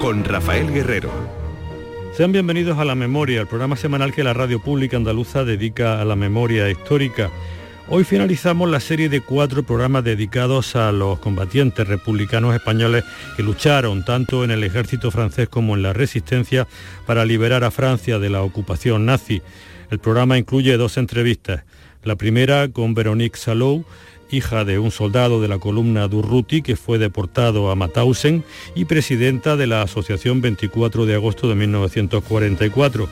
con Rafael Guerrero. Sean bienvenidos a La Memoria, el programa semanal que la radio pública andaluza dedica a la memoria histórica. Hoy finalizamos la serie de cuatro programas dedicados a los combatientes republicanos españoles que lucharon tanto en el ejército francés como en la resistencia para liberar a Francia de la ocupación nazi. El programa incluye dos entrevistas. La primera con Veronique Salou, hija de un soldado de la columna Durruti que fue deportado a Mauthausen y presidenta de la Asociación 24 de agosto de 1944,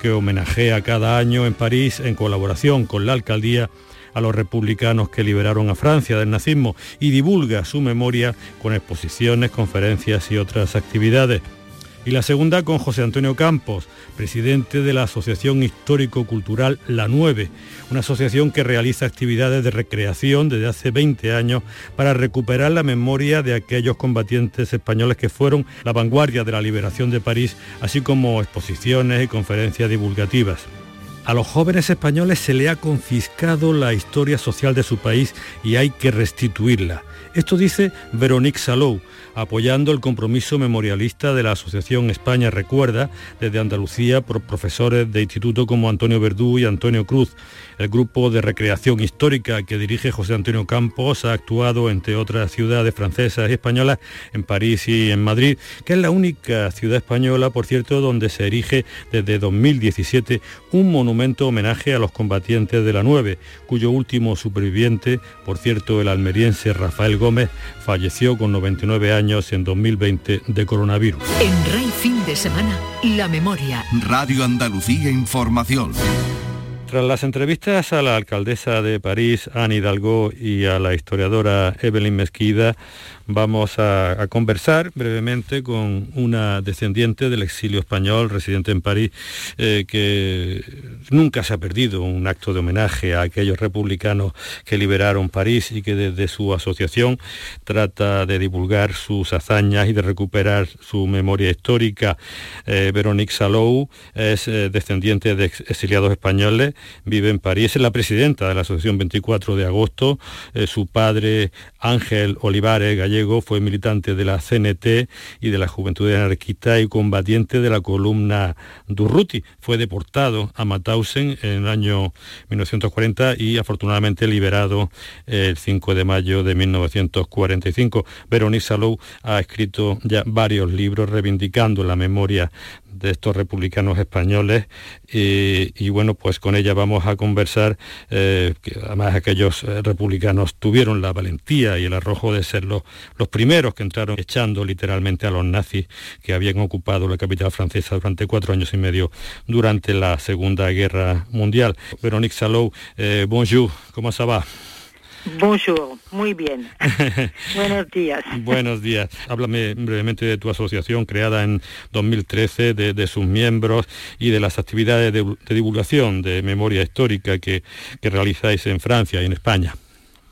que homenajea cada año en París en colaboración con la alcaldía a los republicanos que liberaron a Francia del nazismo y divulga su memoria con exposiciones, conferencias y otras actividades y la segunda con José Antonio Campos, presidente de la Asociación Histórico-Cultural La 9, una asociación que realiza actividades de recreación desde hace 20 años para recuperar la memoria de aquellos combatientes españoles que fueron la vanguardia de la liberación de París, así como exposiciones y conferencias divulgativas. A los jóvenes españoles se le ha confiscado la historia social de su país y hay que restituirla. Esto dice Veronique Salou, apoyando el compromiso memorialista de la Asociación España Recuerda desde Andalucía por profesores de instituto como Antonio Verdú y Antonio Cruz. El grupo de recreación histórica que dirige José Antonio Campos ha actuado, entre otras ciudades francesas y españolas, en París y en Madrid, que es la única ciudad española, por cierto, donde se erige desde 2017 un monumento homenaje a los combatientes de la 9, cuyo último superviviente, por cierto, el almeriense Rafael Gómez, falleció con 99 años en 2020 de coronavirus. En Rey Fin de Semana, La Memoria. Radio Andalucía Información. Tras las entrevistas a la alcaldesa de París, Anne Hidalgo, y a la historiadora Evelyn Mesquida, vamos a, conversar brevemente con una descendiente del exilio español, residente en París, eh, que nunca se ha perdido un acto de homenaje a aquellos republicanos que liberaron París y que desde su asociación trata de divulgar sus hazañas y de recuperar su memoria histórica. Eh, Veronique Salou es eh, descendiente de exiliados españoles, vive en París, es la presidenta de la Asociación 24 de agosto, su padre Ángel Olivares, gallego, fue militante de la CNT y de la Juventud Anarquista y combatiente de la columna Durruti. Fue deportado a Mauthausen en el año 1940 y afortunadamente liberado el 5 de mayo de 1945. Veronique Salou ha escrito ya varios libros reivindicando la memoria de estos republicanos españoles y, bueno, pues con ella vamos a conversar, eh, que además aquellos eh, republicanos tuvieron la valentía y el arrojo de ser los, los primeros que entraron echando literalmente a los nazis que habían ocupado la capital francesa durante cuatro años y medio durante la Segunda Guerra Mundial. Véronique Salou, eh, bonjour, ¿cómo se va? Bonjour, muy bien. Buenos días. Buenos días. Háblame brevemente de tu asociación creada en 2013, de, sus miembros y de las actividades de, divulgación de memoria histórica que, que realizáis en Francia y en España.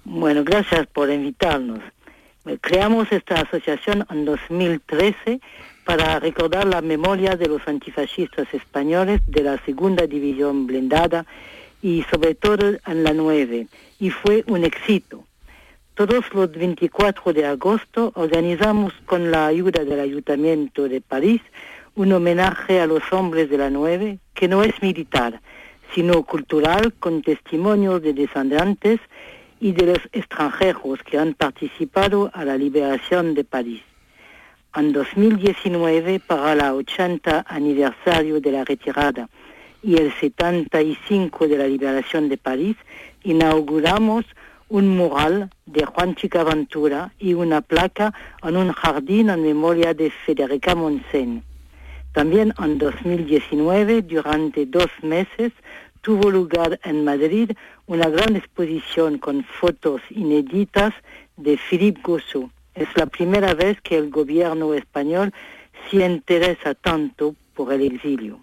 Bueno, gracias por invitarnos. Creamos esta asociación en 2013 para recordar la memoria de los antifascistas españoles de la segunda división blindada y sobre todo en la 9 y fue un éxito. Todos los 24 de agosto organizamos con la ayuda del Ayuntamiento de París un homenaje a los hombres de la 9 que no es militar, sino cultural con testimonios de descendientes y de los extranjeros que han participado a la liberación de París. En 2019, para el 80 aniversario de la retirada y el 75 de la liberación de París, inauguramos un mural de Juan Chicaventura y una placa en un jardín en memoria de Federica Monsen. También en 2019, durante dos meses, tuvo lugar en Madrid una gran exposición con fotos inéditas de Philippe Gossou. Es la primera vez que el gobierno español se interesa tanto por el exilio.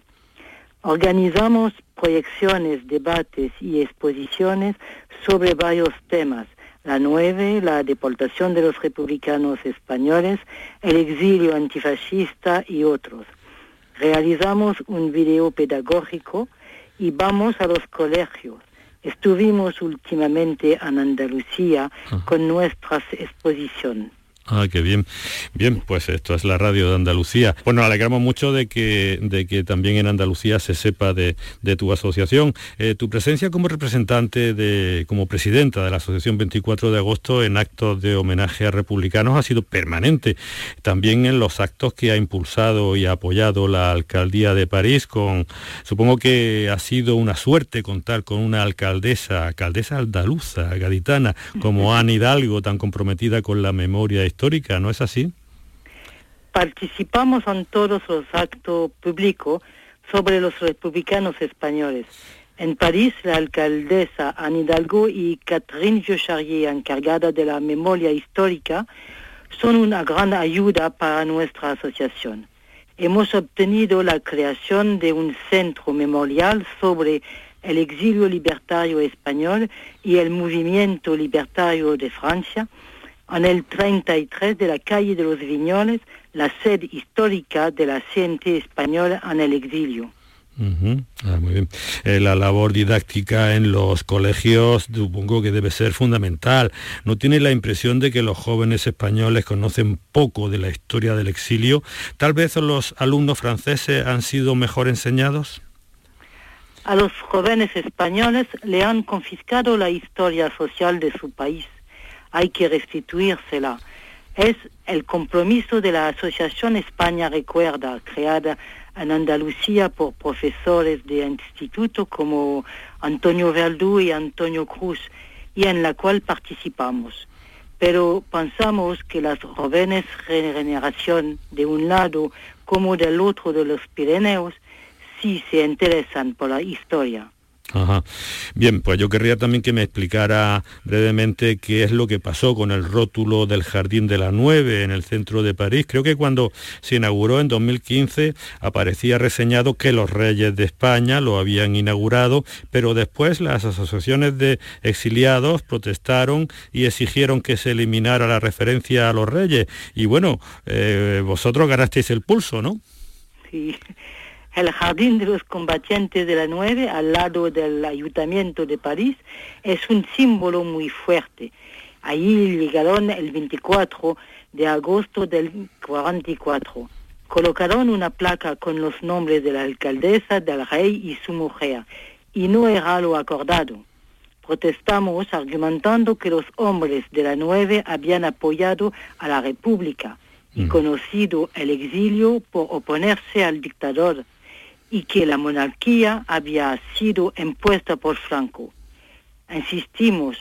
Organizamos proyecciones, debates y exposiciones sobre varios temas. La nueve, la deportación de los republicanos españoles, el exilio antifascista y otros. Realizamos un video pedagógico y vamos a los colegios. Estuvimos últimamente en Andalucía con nuestras exposiciones. Ah, qué bien. Bien, pues esto es la radio de Andalucía. Bueno, alegramos mucho de que, de que también en Andalucía se sepa de, tu asociación. Eh, tu presencia como representante, de, como presidenta de la Asociación 24 de agosto en actos de homenaje a republicanos ha sido permanente. También en los actos que ha impulsado y apoyado la alcaldía de París con, supongo que ha sido una suerte contar con una alcaldesa, alcaldesa andaluza, gaditana, como Anne Hidalgo, tan comprometida con la memoria histórica, ¿no es así? Participamos en todos los actos públicos sobre los republicanos españoles. En París, la alcaldesa Anne Hidalgo y Catherine Jocharier, encargada de la memoria histórica, son una gran ayuda para nuestra asociación. Hemos obtenido la creación de un centro memorial sobre el exilio libertario español y el movimiento libertario de Francia, en el 33 de la calle de los Viñoles, la sede histórica de la CNT española en el exilio. Ah, muy bien. Eh, la labor didáctica en los colegios supongo que debe ser fundamental. ¿No tiene la impresión de que los jóvenes españoles conocen poco de la historia del exilio? ¿Tal vez los alumnos franceses han sido mejor enseñados? A los jóvenes españoles le han confiscado la historia social de su país hay que restituírsela. Es el compromiso de la Asociación España Recuerda, creada en Andalucía por profesores de instituto como Antonio Verdú y Antonio Cruz, y en la cual participamos. Pero pensamos que las jóvenes generaciones de un lado como del otro de los Pirineos sí se interesan por la historia. Ajá. Bien, pues yo querría también que me explicara brevemente qué es lo que pasó con el rótulo del Jardín de la Nueve en el centro de París. Creo que cuando se inauguró en 2015 aparecía reseñado que los reyes de España lo habían inaugurado, pero después las asociaciones de exiliados protestaron y exigieron que se eliminara la referencia a los reyes. Y bueno, eh, vosotros ganasteis el pulso, ¿no? Sí. El Jardín de los Combatientes de la Nueve, al lado del Ayuntamiento de París, es un símbolo muy fuerte. Allí llegaron el 24 de agosto del 44. Colocaron una placa con los nombres de la alcaldesa, del rey y su mujer, y no era lo acordado. Protestamos argumentando que los hombres de la Nueve habían apoyado a la República y mm. conocido el exilio por oponerse al dictador y que la monarquía había sido impuesta por Franco. Insistimos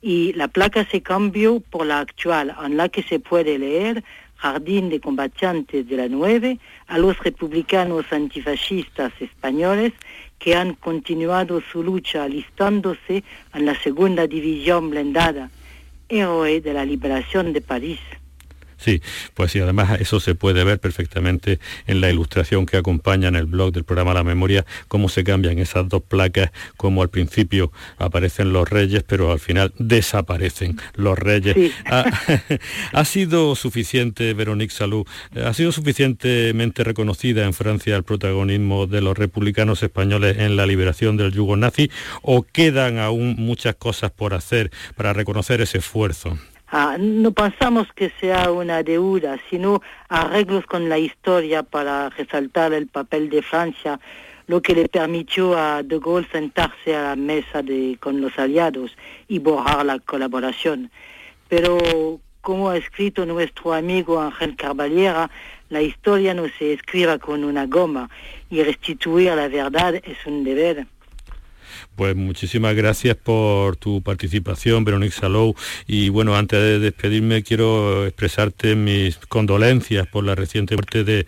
y la placa se cambió por la actual en la que se puede leer Jardín de Combatientes de la Nueve a los republicanos antifascistas españoles que han continuado su lucha alistándose en la segunda división blindada, héroe de la liberación de París. Sí, pues sí, además eso se puede ver perfectamente en la ilustración que acompaña en el blog del programa La Memoria, cómo se cambian esas dos placas, como al principio aparecen los reyes, pero al final desaparecen los reyes. Ha, sido suficiente, Veronique Salud, ha sido suficientemente reconocida en Francia el protagonismo de los republicanos españoles en la liberación del yugo nazi, o quedan aún muchas cosas por hacer para reconocer ese esfuerzo. Ah, no pensamos que sea una deuda, sino arreglos con la historia para resaltar el papel de Francia, lo que le permitió a De Gaulle sentarse a la mesa de, con los aliados y borrar la colaboración. Pero, como ha escrito nuestro amigo Ángel Carballera, la historia no se escriba con una goma y restituir la verdad es un deber. Pues muchísimas gracias por tu participación, Veronique Salou. Y bueno, antes de despedirme, quiero expresarte mis condolencias por la reciente muerte de,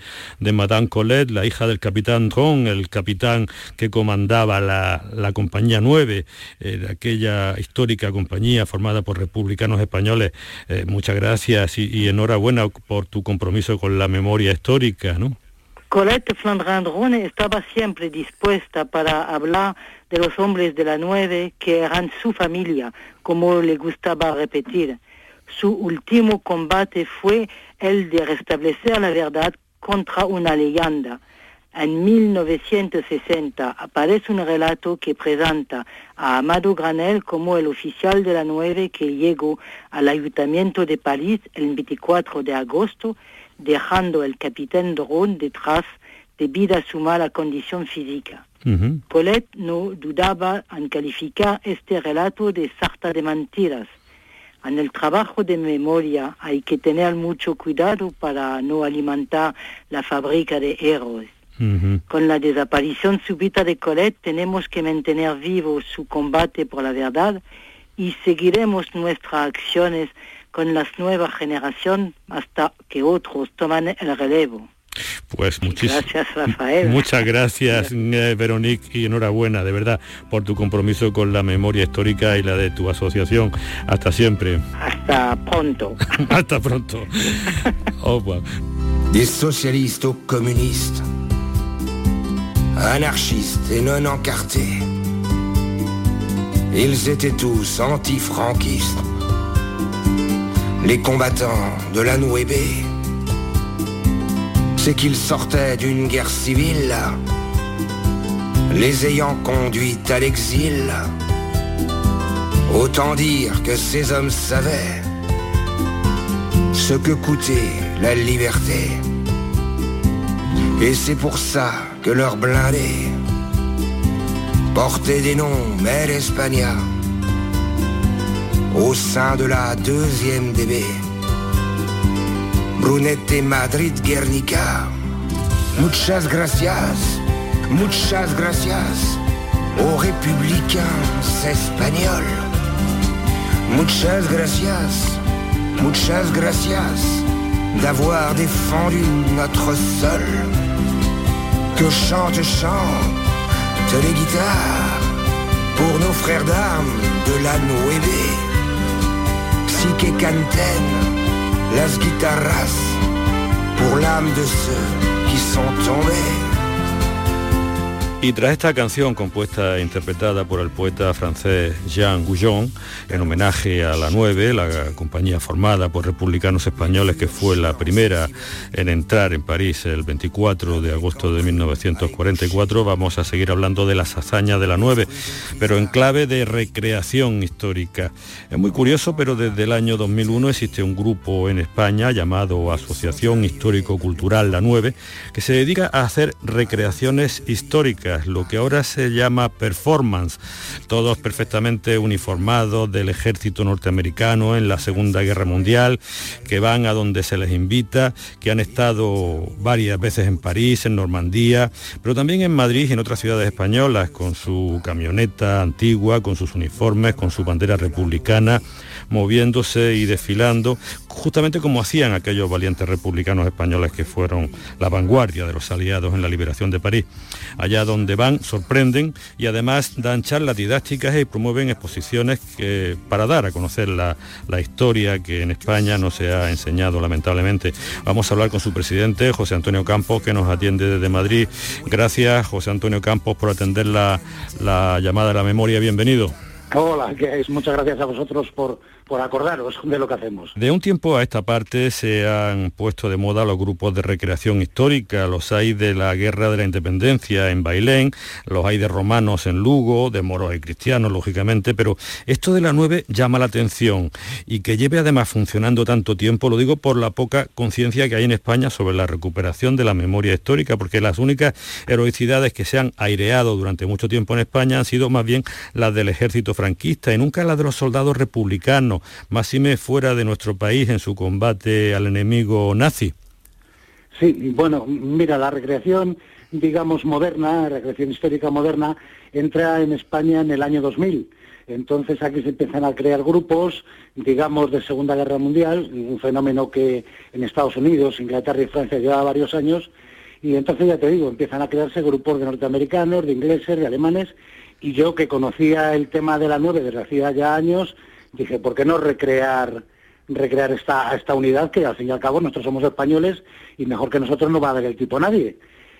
Madame Colette, la hija del capitán Ron, el capitán que comandaba la, Compañía 9, eh, aquella histórica compañía formada por republicanos españoles. Eh, muchas gracias y, enhorabuena por tu compromiso con la memoria histórica, ¿no? Colette Flandrin estaba siempre dispuesta para hablar de los hombres de la nueve que eran su familia, como le gustaba repetir. Su último combate fue el de restablecer la verdad contra una leyenda. En 1960 aparece un relato que presenta a Amado Granel como el oficial de la 9 que llegó al ayuntamiento de París el 24 de agosto, dejando el capitán Dron detrás debido a su mala condición física. Colette no dudaba en calificar este relato de sarta de mentiras. En el trabajo de memoria hay que tener mucho cuidado para no alimentar la fábrica de héroes. Con la desaparición súbita de Colette tenemos que mantener vivo su combate por la verdad y seguiremos nuestras acciones con las nuevas generaciones hasta que otros toman el relevo. Pues muchísimas gracias, Rafael. Muchas gracias, eh, Veronique, y enhorabuena, de verdad, por tu compromiso con la memoria histórica y la de tu asociación. Hasta siempre. Hasta pronto. Hasta pronto. Au revoir. Des socialistes aux communistes, anarchistes et non encartés. Ils étaient tous anti-franquistes, les combattants de la Nouébé c'est qu'ils sortaient d'une guerre civile, les ayant conduits à l'exil. Autant dire que ces hommes savaient ce que coûtait la liberté. Et c'est pour ça que leurs blindés portaient des noms Mère Espagna au sein de la deuxième DB. Brunete Madrid Guernica. Muchas gracias, muchas gracias aux républicains espagnols. Muchas gracias, muchas gracias d'avoir défendu notre sol. Que chante, chante les guitares pour nos frères d'armes de la Nueve. Si que canten las guitarras pour l'âme de ceux qui sont tombés. Y tras esta canción compuesta e interpretada por el poeta francés Jean Goujon, en homenaje a la 9, la compañía formada por republicanos españoles que fue la primera en entrar en París el 24 de agosto de 1944, vamos a seguir hablando de las hazañas de la 9, pero en clave de recreación histórica. Es muy curioso, pero desde el año 2001 existe un grupo en España llamado Asociación Histórico-Cultural La 9, que se dedica a hacer recreaciones históricas lo que ahora se llama performance, todos perfectamente uniformados del ejército norteamericano en la Segunda Guerra Mundial, que van a donde se les invita, que han estado varias veces en París, en Normandía, pero también en Madrid y en otras ciudades españolas, con su camioneta antigua, con sus uniformes, con su bandera republicana moviéndose y desfilando, justamente como hacían aquellos valientes republicanos españoles que fueron la vanguardia de los aliados en la liberación de París. Allá donde van, sorprenden y además dan charlas didácticas y promueven exposiciones que, para dar a conocer la, la historia que en España no se ha enseñado lamentablemente. Vamos a hablar con su presidente, José Antonio Campos, que nos atiende desde Madrid. Gracias, José Antonio Campos, por atender la, la llamada de la memoria. Bienvenido. Hola, que es muchas gracias a vosotros por, por acordaros de lo que hacemos. De un tiempo a esta parte se han puesto de moda los grupos de recreación histórica, los hay de la Guerra de la Independencia en Bailén, los hay de romanos en Lugo, de moros y cristianos, lógicamente, pero esto de la 9 llama la atención y que lleve además funcionando tanto tiempo, lo digo por la poca conciencia que hay en España sobre la recuperación de la memoria histórica, porque las únicas heroicidades que se han aireado durante mucho tiempo en España han sido más bien las del ejército franquista y nunca las de los soldados republicanos más me fuera de nuestro país en su combate al enemigo nazi. Sí, bueno, mira, la recreación, digamos, moderna, recreación histórica moderna, entra en España en el año 2000. Entonces aquí se empiezan a crear grupos, digamos, de Segunda Guerra Mundial, un fenómeno que en Estados Unidos, Inglaterra y Francia lleva varios años, y entonces ya te digo, empiezan a crearse grupos de norteamericanos, de ingleses, de alemanes, y yo que conocía el tema de la nueve desde hacía ya años, dije, ¿por qué no recrear recrear esta, esta unidad que al fin y al cabo nosotros somos españoles y mejor que nosotros no va a haber el tipo nadie?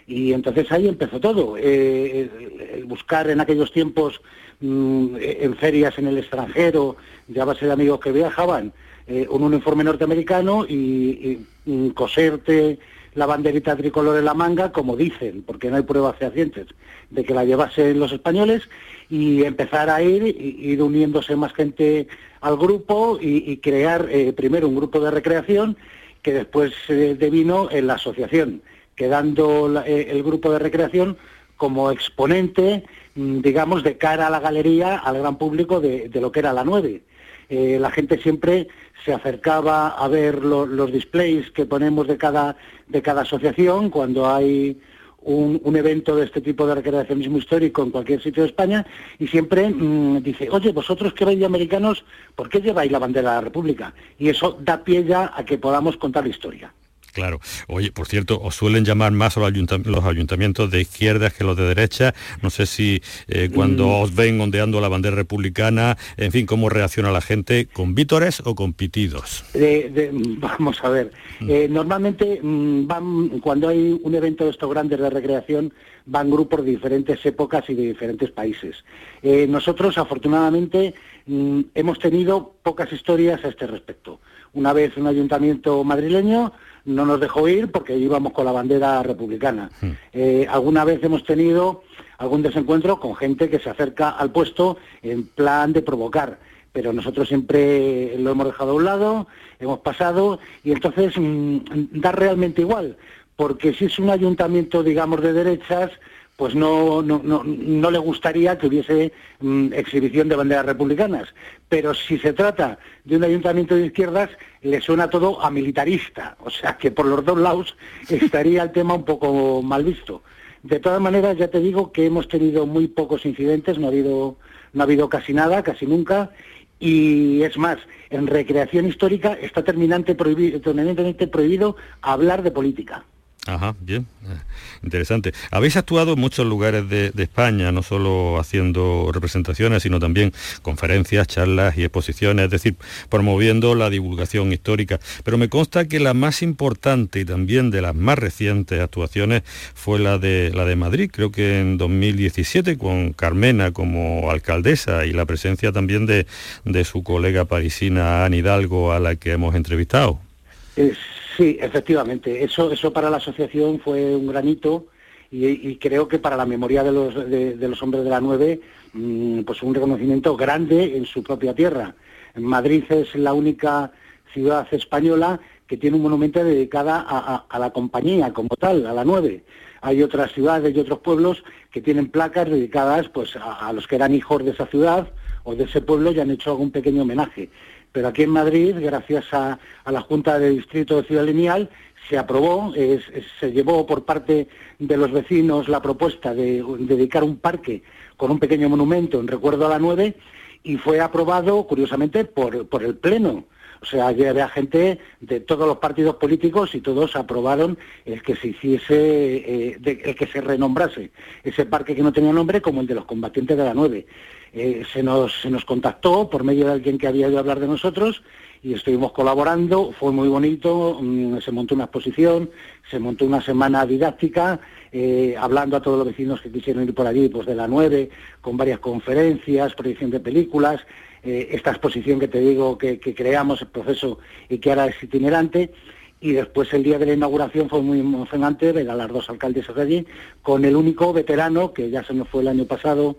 Y entonces ahí empezó todo, eh, buscar en aquellos tiempos mm, en ferias en el extranjero, ya base de amigos que viajaban, eh, un uniforme norteamericano y, coserte la banderita tricolor en la manga, como dicen, porque no hay pruebas fehacientes de que la llevasen los españoles, y empezar a ir, ir uniéndose más gente al grupo y, crear eh, primero un grupo de recreación que después eh, devino en la asociación, quedando eh, el grupo de recreación como exponente, mm, digamos, de cara a la galería, al gran público de, lo que era la 9. la gente siempre se acercaba a ver los displays que ponemos de cada, de cada asociación cuando hay un, evento de este tipo de recreacionismo histórico en cualquier sitio de España y siempre mm, dice, oye, vosotros que vais de americanos, ¿por qué lleváis la bandera de la República? Y eso da pie ya a que podamos contar la historia. Claro. Oye, por cierto, os suelen llamar más los, ayuntamientos de izquierdas que los de derecha. No sé si eh, cuando mm. os ven ondeando la bandera republicana, en fin, cómo reacciona la gente, con vítores o con pitidos. vamos a ver. Mm. Eh, normalmente mm, van, cuando hay un evento de estos grandes de recreación, van grupos de diferentes épocas y de diferentes países. Eh, nosotros, afortunadamente, hemos tenido pocas historias a este respecto. Una vez un ayuntamiento madrileño no nos dejó ir porque íbamos con la bandera republicana. Hmm. Eh, alguna vez hemos tenido algún desencuentro con gente que se acerca al puesto en plan de provocar, pero nosotros siempre lo hemos dejado a un lado, hemos pasado y entonces mm, da realmente igual, porque si es un ayuntamiento, digamos, de derechas, pues no, no, no, no, le gustaría que hubiese mm, exhibición de banderas republicanas. Pero si se trata de un ayuntamiento de izquierdas, le suena todo a militarista. O sea que por los dos lados estaría el tema un poco mal visto. De todas maneras, ya te digo que hemos tenido muy pocos incidentes, no ha habido, no ha habido casi nada, casi nunca. Y es más, en recreación histórica está terminante prohibido, terminantemente prohibido hablar de política. Ajá, bien, eh, interesante. Habéis actuado en muchos lugares de, España, no solo haciendo representaciones, sino también conferencias, charlas y exposiciones, es decir, promoviendo la divulgación histórica. Pero me consta que la más importante y también de las más recientes actuaciones fue la de, la de Madrid, creo que en 2017, con Carmena como alcaldesa y la presencia también de, de su colega parisina Anne Hidalgo, a la que hemos entrevistado. Sí, efectivamente. Eso, eso para la asociación fue un granito y, creo que para la memoria de los, de, los hombres de la nueve, mm, pues un reconocimiento grande en su propia tierra. Madrid es la única ciudad española que tiene un monumento dedicado a, la compañía como tal, a la nueve. Hay otras ciudades y otros pueblos que tienen placas dedicadas pues, a, a los que eran hijos de esa ciudad o de ese pueblo y han hecho algún pequeño homenaje. Pero aquí en Madrid, gracias a, la Junta de Distrito Ciudad Lineal, se aprobó, se llevó por parte de los vecinos la propuesta de, dedicar un parque con un pequeño monumento en recuerdo a la 9 y fue aprobado, curiosamente, por, el Pleno. O sea, había gente de todos los partidos políticos y todos aprobaron el que se hiciese, eh, el que se renombrase ese parque que no tenía nombre como el de los combatientes de la 9. Eh, se, nos, se nos contactó por medio de alguien que había oído hablar de nosotros y estuvimos colaborando, fue muy bonito, mm, se montó una exposición, se montó una semana didáctica, eh, hablando a todos los vecinos que quisieron ir por allí, pues de la 9, con varias conferencias, proyección de películas, eh, esta exposición que te digo que, creamos, el proceso y que ahora es itinerante, y después el día de la inauguración fue muy emocionante ver a las dos alcaldesas de allí, con el único veterano, que ya se nos fue el año pasado,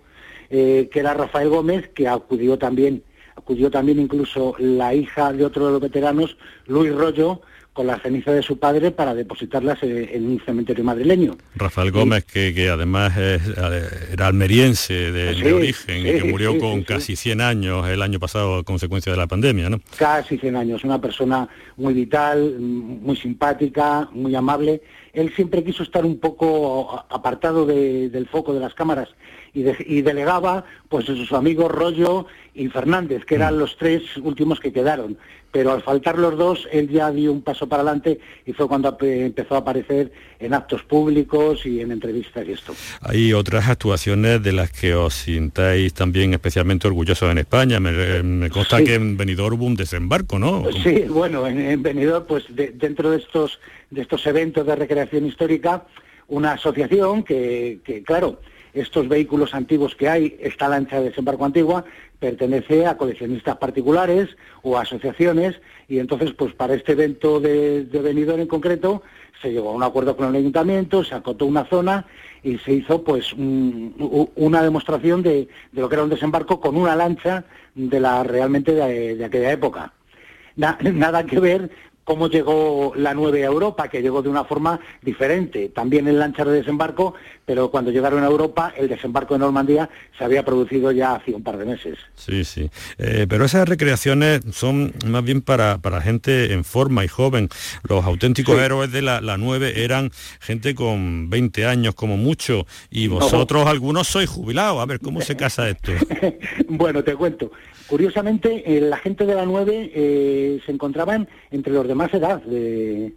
eh, que era Rafael Gómez, que acudió también, acudió también incluso la hija de otro de los veteranos, Luis Rollo, con la ceniza de su padre para depositarlas en un cementerio madrileño. Rafael Gómez, que, además era almeriense de, origen y que murió con casi 100 años el año pasado a consecuencia de la pandemia, ¿no? Casi 100 años, una persona muy vital, muy simpática, muy amable. Él siempre quiso estar un poco apartado del foco de las cámaras y, delegaba pues a sus amigos Rollo y Fernández, que eran mm. los tres últimos que quedaron. Pero al faltar los dos, él ya dio un paso para adelante y fue cuando empezó a aparecer en actos públicos y en entrevistas y esto. Hay otras actuaciones de las que os sintáis también especialmente orgullosos en España. Me, consta que en Benidorm hubo un desembarco, ¿no? Sí, bueno, en, en Benidorm, pues dentro de estos, de estos eventos de recreación histórica, una asociación que, que claro, estos vehículos antiguos que hay, esta lancha de desembarco antigua, pertenece a coleccionistas particulares o asociaciones y entonces pues para este evento de, de en concreto se llegó a un acuerdo con el ayuntamiento, se acotó una zona y se hizo pues una demostración de, lo que era un desembarco con una lancha de la realmente de, aquella época. nada que ver cómo llegó la 9 a Europa, que llegó de una forma diferente, también en lanchas de desembarco, pero cuando llegaron a Europa, el desembarco de Normandía se había producido ya hace un par de meses. Sí, sí. Eh, pero esas recreaciones son más bien para, para gente en forma y joven. Los auténticos héroes de la, 9 eran gente con 20 años como mucho, y vosotros algunos sois jubilados. A ver, ¿cómo se casa esto? bueno, te cuento. Curiosamente, eh, la gente de la 9 eh, se encontraban entre los de más edad de,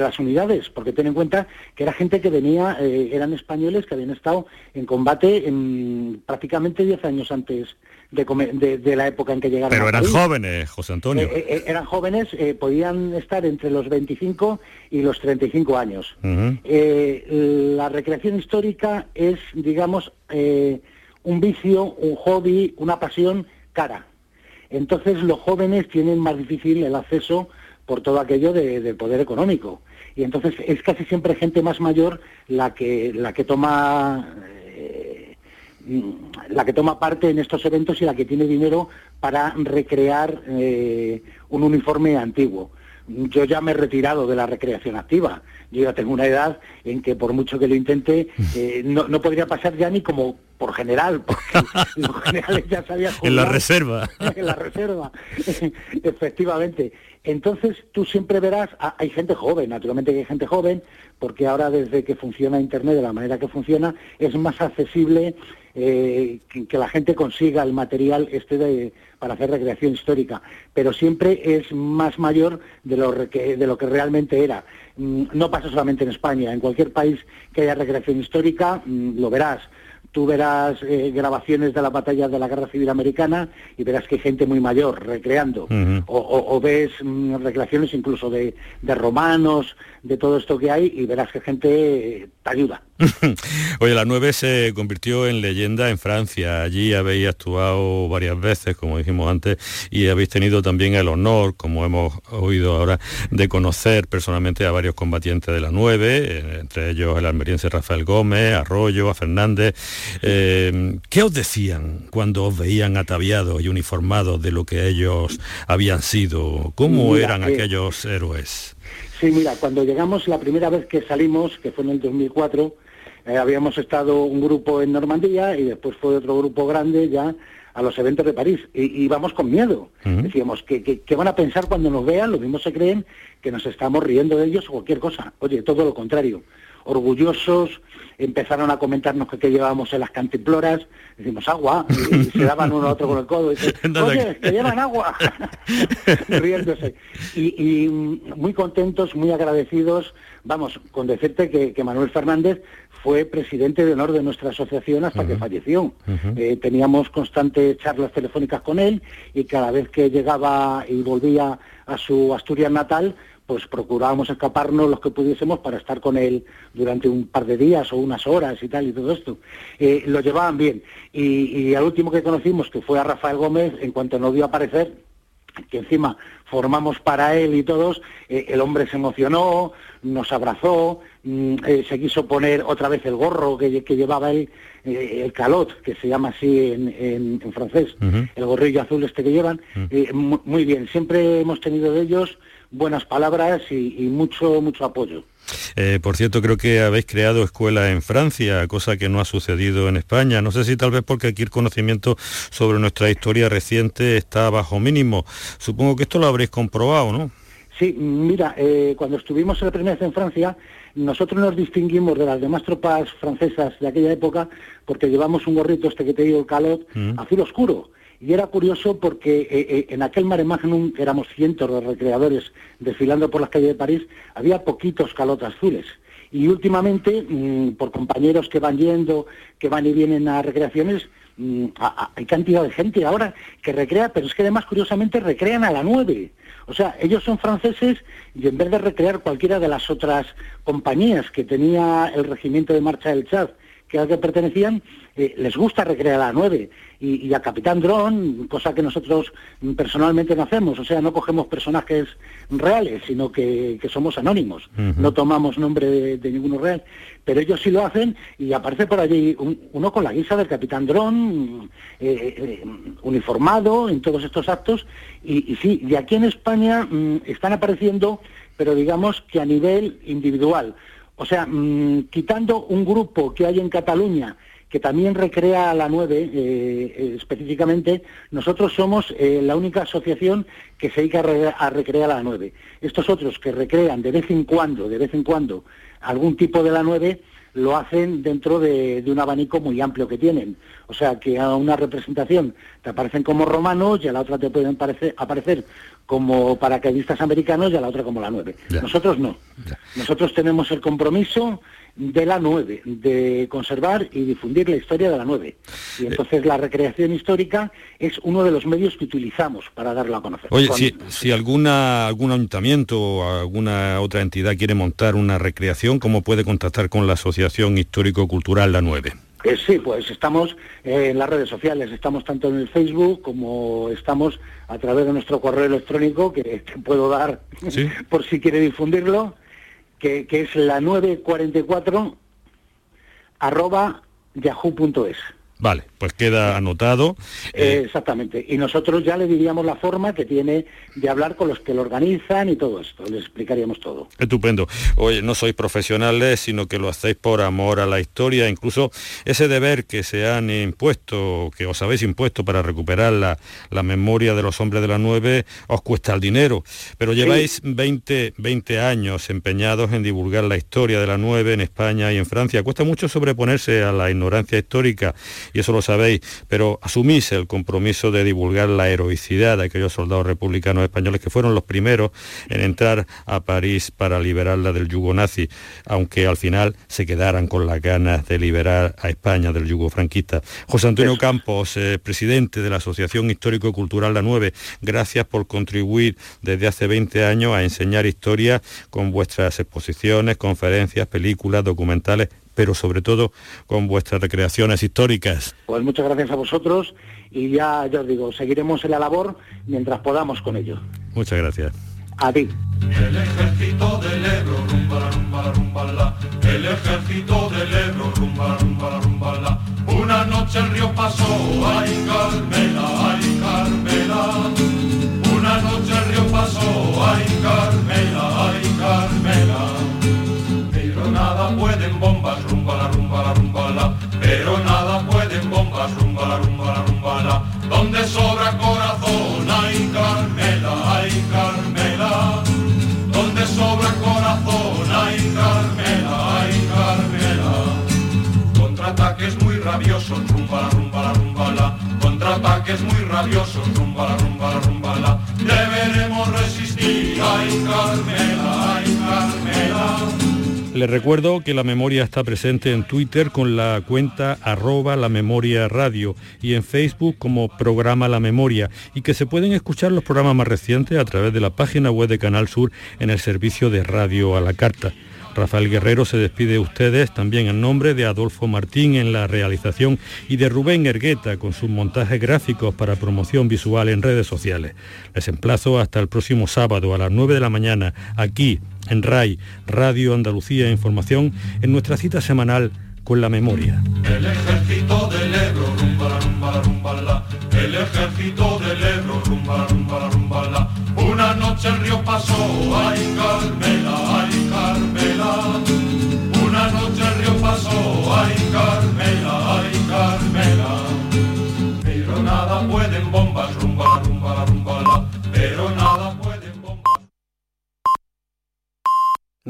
las unidades, porque ten en cuenta que era gente que venía, eh, eran españoles que habían estado en combate en, prácticamente 10 años antes de, la época en que llegaron. Pero eran jóvenes, José Antonio. eran jóvenes, podían estar entre los 25 y los 35 años. la recreación histórica es, digamos, un vicio, un hobby, una pasión cara. Entonces los jóvenes tienen más difícil el acceso por todo aquello del poder económico. Y entonces es casi siempre gente más mayor la que, la que toma eh, la que toma parte en estos eventos y la que tiene dinero para recrear eh, un uniforme antiguo. Yo ya me he retirado de la recreación activa. Yo ya tengo una edad en que por mucho que lo intente, eh, no, no podría pasar ya ni como por general, porque los generales ya sabían... En la reserva. en la reserva, efectivamente. Entonces tú siempre verás, hay gente joven, naturalmente que hay gente joven, porque ahora desde que funciona Internet de la manera que funciona, es más accesible eh, que, la gente consiga el material este de, para hacer recreación histórica, pero siempre es más mayor de lo que, de lo que realmente era. Mm, no pasa solamente en España, en cualquier país que haya recreación histórica, mm, lo verás tú verás eh, grabaciones de la batalla de la Guerra Civil Americana y verás que hay gente muy mayor recreando. o, ves mm, recreaciones incluso de, romanos, de todo esto que hay y verás que gente eh, te ayuda. Oye, la 9 se convirtió en leyenda en Francia. Allí habéis actuado varias veces, como dijimos antes, y habéis tenido también el honor, como hemos oído ahora, de conocer personalmente a varios combatientes de la 9, eh, entre ellos el almeriense Rafael Gómez, Arroyo, a Fernández. Eh, ¿Qué os decían cuando os veían ataviados y uniformados de lo que ellos habían sido? ¿Cómo eran eh, aquellos héroes? Sí, mira, cuando llegamos la primera vez que salimos, que fue en el 2004, eh, habíamos estado un grupo en Normandía y después fue otro grupo grande ya a los eventos de París y íbamos con miedo. Decíamos, ¿qué, van a pensar cuando nos vean? Los mismos se creen que nos estamos riendo de ellos o cualquier cosa. Oye, todo lo contrario. Orgullosos, empezaron a comentarnos que, que llevábamos en las cantimploras, decimos agua, y, se daban uno a otro con el codo, y dicen, oye, que llevan agua, riéndose. Y, muy contentos, muy agradecidos, vamos, con decirte que, Manuel Fernández fue presidente de honor de nuestra asociación hasta que falleció. Eh, teníamos constantes charlas telefónicas con él y cada vez que llegaba y volvía a su Asturias natal, pues procurábamos escaparnos los que pudiésemos para estar con él durante un par de días o unas horas y tal y todo esto. Eh, lo llevaban bien. Y, al último que conocimos, que fue a Rafael Gómez, en cuanto nos vio aparecer, que encima formamos para él y todos, eh, el hombre se emocionó, nos abrazó, mm, eh, se quiso poner otra vez el gorro que, llevaba él, el calot, que se llama así en, francés, el gorrillo azul este que llevan. muy bien, siempre hemos tenido de ellos buenas palabras y, mucho, mucho apoyo. Eh, por cierto, creo que habéis creado escuela en Francia, cosa que no ha sucedido en España. No sé si tal vez porque aquí el conocimiento sobre nuestra historia reciente está bajo mínimo. Supongo que esto lo habréis comprobado, ¿no? Sí, mira, eh, cuando estuvimos la primera vez en Francia, nosotros nos distinguimos de las demás tropas francesas de aquella época porque llevamos un gorrito, este que te digo, el calot, mm. azul oscuro. Y era curioso porque eh, eh, en aquel mare magnum, que éramos cientos de recreadores desfilando por las calles de París, había poquitos calotas azules. Y últimamente, mm, por compañeros que van yendo, que van y vienen a recreaciones, mm, hay cantidad de gente ahora que recrea, pero es que además, curiosamente, recrean a la nueve. O sea, ellos son franceses y en vez de recrear cualquiera de las otras compañías que tenía el regimiento de marcha del Chad, que a que pertenecían, eh, les gusta recrear la 9 y, a Capitán Dron, cosa que nosotros personalmente no hacemos, o sea, no cogemos personajes reales, sino que, somos anónimos, no tomamos nombre de, ninguno real, pero ellos sí lo hacen y aparece por allí uno con la guisa del Capitán Dron, eh, eh, uniformado en todos estos actos, y, y sí, de aquí en España mm, están apareciendo, pero digamos que a nivel individual. O sea, mm, quitando un grupo que hay en Cataluña que también recrea la 9 eh, eh, específicamente, nosotros somos eh, la única asociación que se dedica a, recrear la 9. Estos otros que recrean de vez en cuando, de vez en cuando, algún tipo de la 9, lo hacen dentro de, un abanico muy amplio que tienen. O sea, que a una representación te aparecen como romanos y a la otra te pueden aparecer como paracaidistas americanos y a la otra como la 9. Nosotros no. Nosotros tenemos el compromiso de la 9, de conservar y difundir la historia de la 9. Y entonces la recreación histórica es uno de los medios que utilizamos para darlo a conocer. Oye, si, si alguna, algún ayuntamiento o alguna otra entidad quiere montar una recreación, ¿cómo puede contactar con la Asociación Histórico-Cultural La 9? Eh, sí, pues estamos en las redes sociales, estamos tanto en el Facebook como estamos a través de nuestro correo electrónico que te puedo dar por si quiere difundirlo, que, es la 944 arroba yahoo.es. Vale, pues queda anotado. Eh, exactamente. Y nosotros ya le diríamos la forma que tiene de hablar con los que lo organizan y todo esto. Les explicaríamos todo. Estupendo. Oye, no sois profesionales, sino que lo hacéis por amor a la historia. Incluso ese deber que se han impuesto, que os habéis impuesto para recuperar la, memoria de los hombres de la nueve, os cuesta el dinero. Pero lleváis 20, 20 años empeñados en divulgar la historia de la nueve en España y en Francia. Cuesta mucho sobreponerse a la ignorancia histórica y eso lo sabéis, pero asumís el compromiso de divulgar la heroicidad de aquellos soldados republicanos españoles que fueron los primeros en entrar a París para liberarla del yugo nazi, aunque al final se quedaran con las ganas de liberar a España del yugo franquista. José Antonio Campos, eh, presidente de la Asociación Histórico-Cultural La 9, gracias por contribuir desde hace 20 años a enseñar historia con vuestras exposiciones, conferencias, películas, documentales pero sobre todo con vuestras recreaciones históricas. Pues muchas gracias a vosotros y ya, ya os digo, seguiremos en la labor mientras podamos con ello. Muchas gracias. A ti. El ejército del Ebro, rumba, rumba, rumba, la. El ejército del Ebro, rumba, rumba, rumba, la. Una noche el río pasó, ay Carmela, ay Carmela. Una noche el río pasó, ay Carmela, ay Carmela nada pueden bombas, rumba la rumba la rumba la, pero nada pueden bombas, rumba la rumba la rumba la, donde sobra corazón, ay Carmela, ay Carmela, donde sobra corazón, ay Carmela, ay Carmela, contraataques muy rabiosos, rumba la rumba la rumba la, contraataques muy rabiosos, rumba la rumba la rumba la, deberemos resistir, ay Carmela. Les recuerdo que la memoria está presente en Twitter con la cuenta arroba la memoria radio y en Facebook como programa La Memoria y que se pueden escuchar los programas más recientes a través de la página web de Canal Sur en el servicio de radio a la carta. Rafael Guerrero se despide de ustedes también en nombre de Adolfo Martín en la realización y de Rubén Ergueta con sus montajes gráficos para promoción visual en redes sociales. Les emplazo hasta el próximo sábado a las 9 de la mañana aquí en RAI, Radio Andalucía Información, en nuestra cita semanal con la memoria. El ejército del Ebro, rumba, rumba, rumba, El ejército del Ebro, rumba, rumba, rumba, Una noche el río pasó, ay Carmela, ay Carmela. Una noche el río pasó, ay Carmela, ay Carmela. Pero nada pueden bombas, rumba, rumba, rumba, Pero nada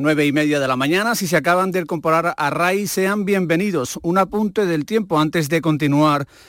9 y media de la mañana. Si se acaban de incorporar a RAI, sean bienvenidos. Un apunte del tiempo antes de continuar